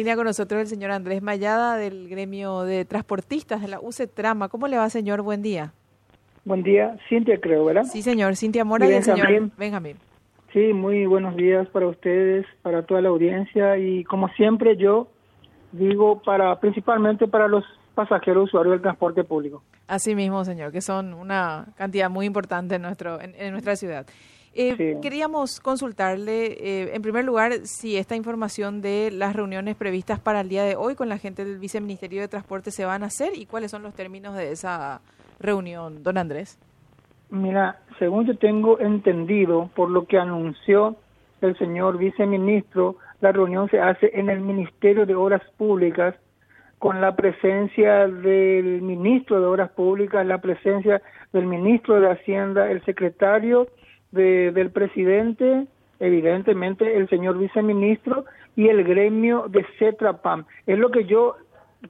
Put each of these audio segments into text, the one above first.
Línea con nosotros el señor Andrés Mayada del gremio de transportistas de la UCE Trama. ¿Cómo le va, señor? Buen día. Buen día, Cintia creo, ¿verdad? Sí, señor, Cintia Mora y, el señor Benjamín. Sí, muy buenos días para ustedes, para toda la audiencia y como siempre yo digo para principalmente para los pasajeros usuarios del transporte público. Así mismo, señor, que son una cantidad muy importante en nuestro en nuestra ciudad. Eh, queríamos consultarle, eh, en primer lugar, si esta información de las reuniones previstas para el día de hoy con la gente del Viceministerio de Transporte se van a hacer y cuáles son los términos de esa reunión, don Andrés. Mira, según yo tengo entendido, por lo que anunció el señor viceministro, la reunión se hace en el Ministerio de Obras Públicas con la presencia del ministro de Obras Públicas, la presencia del ministro de Hacienda, el secretario del presidente, evidentemente el señor viceministro y el gremio de CETRAPAM. Es lo que yo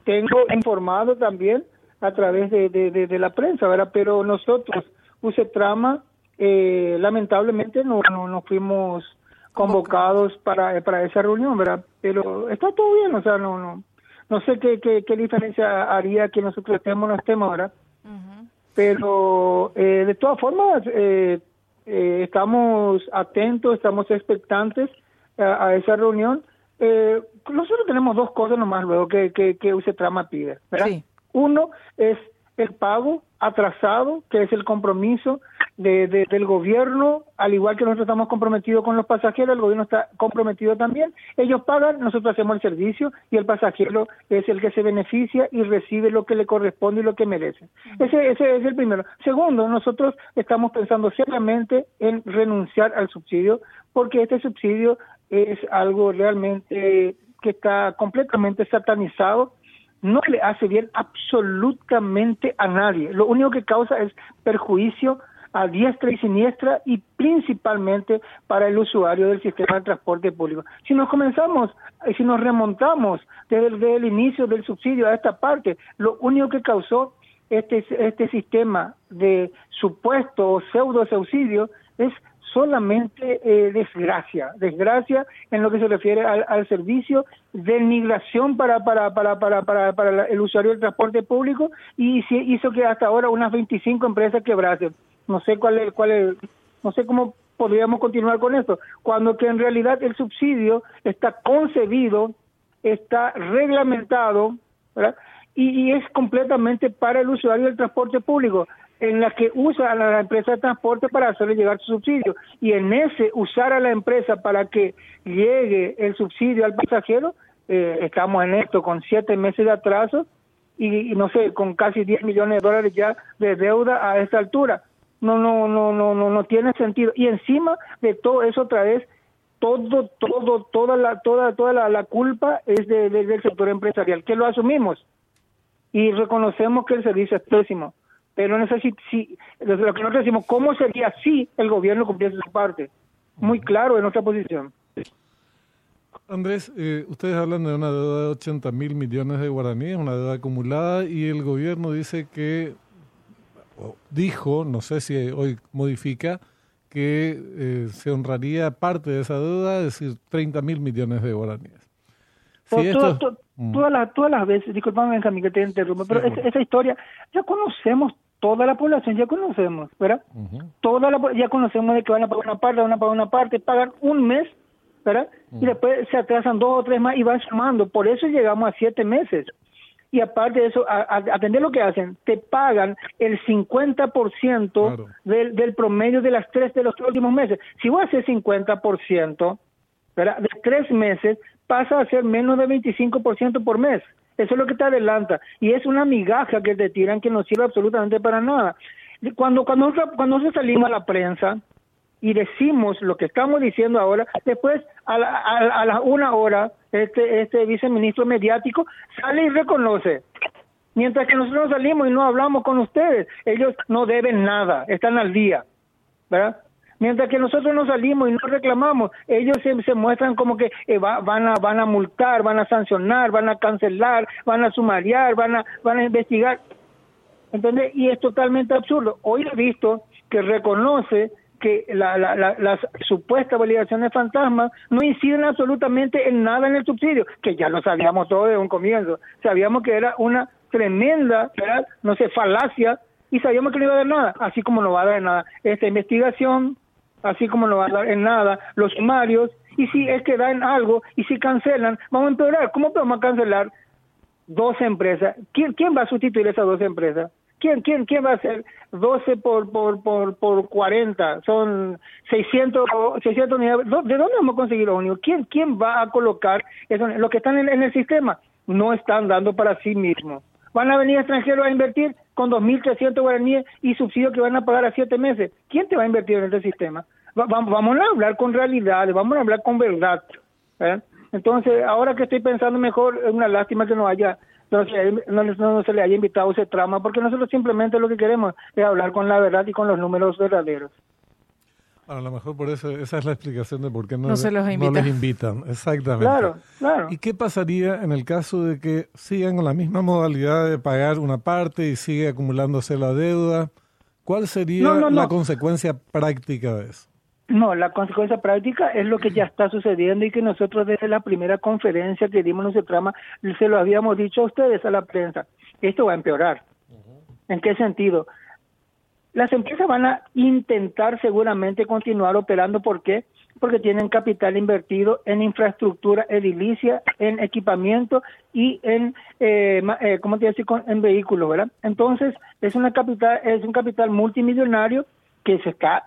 tengo informado también a través de, de, la prensa, ¿verdad? Pero nosotros, UCETRAMA, eh, lamentablemente no, no, fuimos convocados para, para esa reunión, ¿verdad? Pero está todo bien, o sea, no, no, no sé qué, qué, qué diferencia haría que nosotros estemos o no estemos, ¿verdad? Pero eh, de todas formas, eh, eh, estamos atentos, estamos expectantes a, esa reunión. Eh, nosotros tenemos dos cosas nomás luego que, que, que Trama pide, ¿verdad? Uno es el pago atrasado, que es el compromiso de, del gobierno, al igual que nosotros estamos comprometidos con los pasajeros, el gobierno está comprometido también. Ellos pagan, nosotros hacemos el servicio y el pasajero es el que se beneficia y recibe lo que le corresponde y lo que merece. Ese, ese es el primero. Segundo, nosotros estamos pensando seriamente en renunciar al subsidio porque este subsidio es algo realmente que está completamente satanizado no le hace bien absolutamente a nadie. Lo único que causa es perjuicio a diestra y siniestra y principalmente para el usuario del sistema de transporte público. Si nos comenzamos, eh, si nos remontamos desde, el inicio del subsidio a esta parte, lo único que causó este, este sistema de supuesto o pseudo subsidio es solamente eh, desgracia, desgracia en lo que se refiere al, servicio de migración para, para, para, para, para, para el usuario del transporte público y hizo que hasta ahora unas 25 empresas quebrasen. No sé cuál es, cuál es, no sé cómo podríamos continuar con esto, cuando que en realidad el subsidio está concebido, está reglamentado, y, es completamente para el usuario del transporte público, en la que usa a la empresa de transporte para hacerle llegar su subsidio. Y en ese usar a la empresa para que llegue el subsidio al pasajero, eh, estamos en esto con siete meses de atraso y, no sé, con casi 10 millones de dólares ya de deuda a esta altura. No, no, no, no, no, no tiene sentido. Y encima de todo eso otra vez todo, todo, toda la, toda, toda la, culpa es del sector empresarial, que lo asumimos y reconocemos que el servicio es pésimo. Pero no si, lo que nosotros decimos, ¿cómo sería si el gobierno cumpliese su parte? Muy claro en nuestra posición. Andrés, eh, ustedes hablan de una deuda de 80 mil millones de guaraníes, una deuda acumulada, y el gobierno dice que, dijo, no sé si hoy modifica, que eh, se honraría parte de esa deuda, es decir, 30 mil millones de guaraníes. Mm. todas, las, todas las veces, disculpame Benjamín que te interrumpa, pero esa, historia ya conocemos, toda la población ya conocemos, ¿verdad? Toda la, ya conocemos de que van a pagar una parte, van a pagar una parte, pagan un mes, ¿verdad? Y después se atrasan dos o tres más y van sumando, por eso llegamos a siete meses. Y aparte de eso, a, atender lo que hacen, te pagan el 50% del, del promedio de las tres de los últimos meses. Si vos haces 50%, ¿verdad? De tres meses, pasa a ser menos de 25% por mes. Eso es lo que te adelanta. Y es una migaja que te tiran que no sirve absolutamente para nada. Cuando, cuando, cuando nosotros salimos a la prensa y decimos lo que estamos diciendo ahora, después a la, a, la una hora este, este viceministro mediático sale y reconoce. Mientras que nosotros salimos y no hablamos con ustedes, ellos no deben nada, están al día. ¿verdad? Mientras que nosotros no salimos y no reclamamos, ellos se, muestran como que eh, van, a, van a multar, van a sancionar, van a cancelar, van a sumariar, van a, van a investigar. ¿Entendés? Y es totalmente absurdo. Hoy he visto que reconoce que la, la, las supuestas validaciones fantasmas no inciden absolutamente en nada en el subsidio, que ya lo sabíamos todo de un comienzo. Sabíamos que era una tremenda, no sé, falacia, y sabíamos que no iba a dar nada, así como no va a dar nada esta investigación, así como no va a dar en nada los sumarios, y si es que dan algo, y si cancelan, vamos a empeorar. ¿Cómo podemos cancelar dos empresas? ¿Quién, quién va a sustituir esas dos empresas? ¿Quién, quién, quién va a hacer 12 por, por, por, por 40? Son 600, 600 unidades. ¿De dónde vamos a conseguir los únicos? ¿Quién, ¿Quién va a colocar eso? Los que están en, el sistema no están dando para sí mismos. Van a venir extranjeros a invertir con 2.300 guaraníes y subsidios que van a pagar a siete meses. ¿Quién te va a invertir en este sistema? vamos a hablar con realidad, vamos a hablar con verdad. Entonces, ahora que estoy pensando mejor, es una lástima que no haya no se, no, se le haya invitado ese trama, porque nosotros simplemente lo que queremos es hablar con la verdad y con los números verdaderos. A lo mejor por eso, esa es la explicación de por qué no, se los les invitan. Exactamente. Claro, claro. ¿Y qué pasaría en el caso de que sigan con la misma modalidad de pagar una parte y sigue acumulándose la deuda? ¿Cuál sería la consecuencia práctica de eso? No, la consecuencia práctica es lo que ya está sucediendo y que nosotros desde la primera conferencia que dimos en ese trama se lo habíamos dicho a ustedes, a la prensa. Esto va a empeorar. ¿En qué sentido? Las empresas van a intentar seguramente continuar operando. ¿Por qué? Porque tienen capital invertido en infraestructura edilicia, en equipamiento y en, eh, eh ¿cómo te decir? En vehículos, ¿verdad? Entonces, es, una capital, es un capital multimillonario que se está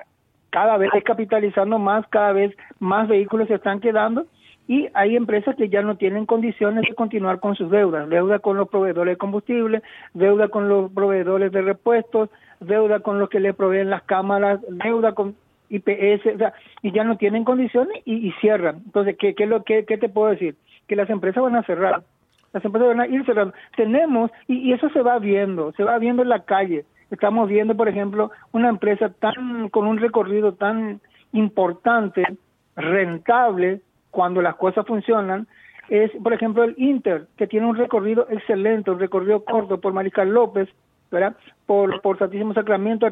cada vez capitalizando más, cada vez más vehículos se están quedando y hay empresas que ya no tienen condiciones de continuar con sus deudas, deuda con los proveedores de combustible, deuda con los proveedores de repuestos, deuda con los que le proveen las cámaras, deuda con IPS, o sea, y ya no tienen condiciones y, cierran. Entonces, ¿qué, qué, lo, qué, ¿qué te puedo decir? Que las empresas van a cerrar, las empresas van a ir cerrando. Tenemos, y, y eso se va viendo, se va viendo en la calle. Estamos viendo, por ejemplo, una empresa tan con un recorrido tan importante, rentable, cuando las cosas funcionan, es, por ejemplo, el Inter, que tiene un recorrido excelente, un recorrido corto por Mariscal López, ¿verdad? Por, por Santísimo Sacramento,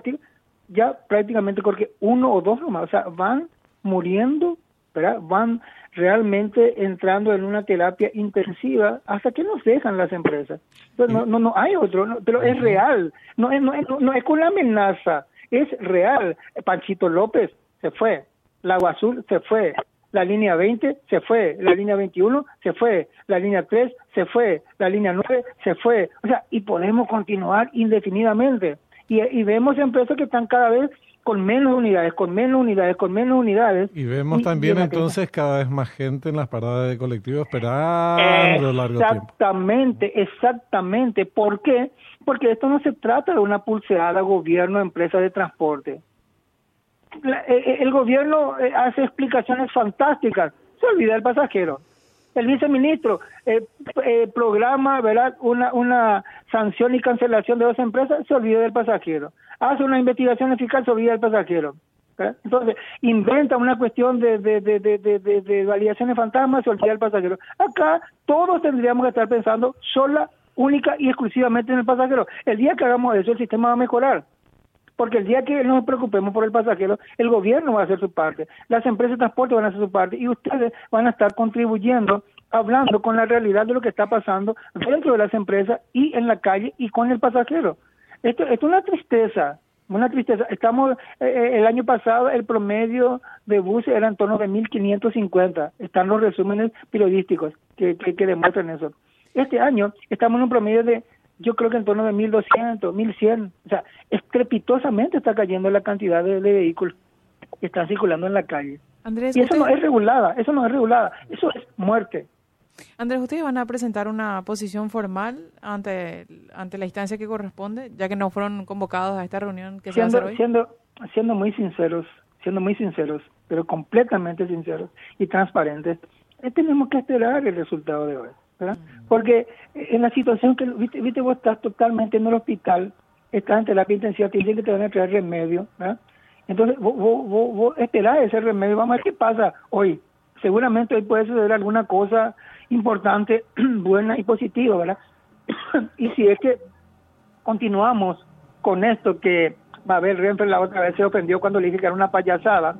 ya prácticamente porque uno o dos nomás, o sea, van muriendo, ¿verdad? Van realmente entrando en una terapia intensiva hasta que nos dejan las empresas. Entonces, no, no, no hay otro, pero es real, no es, no, es, no es con la amenaza, es real. Panchito López se fue, Lago Azul se fue, la línea 20 se fue, la línea 21 se fue, la línea 3 se fue, la línea 9 se fue, o sea, y podemos continuar indefinidamente. Y, y vemos empresas que están cada vez con menos unidades, con menos unidades, con menos unidades. Y vemos también entonces cada vez más gente en las paradas de colectivos esperando largo tiempo. Exactamente, exactamente. ¿Por qué? Porque esto no se trata de una pulseada gobierno-empresa de transporte. Eh, eh, el gobierno eh, hace explicaciones fantásticas, se olvida el pasajero el viceministro eh, eh, programa ¿verdad? Una, una sanción y cancelación de dos empresas, se olvida del pasajero. Hace una investigación se olvida del pasajero. Entonces, inventa una cuestión de, de, de, de, de, validaciones fantasmas, olvida del pasajero. Acá todos tendríamos que estar pensando sola, única y exclusivamente en el pasajero. El día que hagamos eso, el sistema va a mejorar porque el día que nos preocupemos por el pasajero, el gobierno va a hacer su parte, las empresas de transporte van a hacer su parte y ustedes van a estar contribuyendo, hablando con la realidad de lo que está pasando dentro de las empresas y en la calle y con el pasajero. Esto, es una tristeza, una tristeza. Estamos, eh, eh, el año pasado el promedio de buses era en torno de 1.550. Están los resúmenes periodísticos que, que, que demuestran eso. Este año estamos en un promedio de yo creo que en torno de 1.200, 1.100. O sea, estrepitosamente está cayendo la cantidad de, vehículos que están circulando en la calle. Andrés, y eso no es regulada, eso no es regulada, eso es muerte. Andrés, ¿ustedes van a presentar una posición formal ante, ante la instancia que corresponde, ya que no fueron convocados a esta reunión que se va a hacer hoy? Siendo, siendo muy sinceros, siendo muy sinceros, pero completamente sinceros y transparentes, eh, tenemos que esperar el resultado de hoy. Porque en la situación que, viste, viste, vos estás totalmente en el hospital, estás en terapia intensiva, te dicen que te van a traer remedio, Entonces, vos, vos, vos, esperás ese remedio, vamos a ver qué pasa hoy. Seguramente hoy puede suceder alguna cosa importante, buena y positiva, ¿verdad? y si es que continuamos con esto que Mabel Renfer la otra vez se ofendió cuando le dije que era una payasada,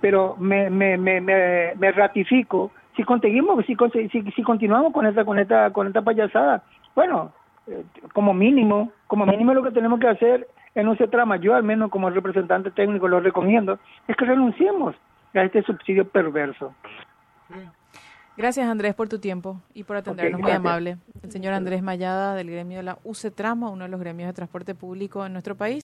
pero me, me, me, me, ratifico. Si conseguimos, si, si, si continuamos con esta, con esta, con esta payasada, bueno, eh, como mínimo, como mínimo lo que tenemos que hacer en un trama, yo al menos como representante técnico lo recomiendo, es que renunciemos a este subsidio perverso. Gracias Andrés por tu tiempo y por atendernos, muy amable. El señor Andrés Mayada del gremio de la UCETRAMA, uno de los gremios de transporte público en nuestro país.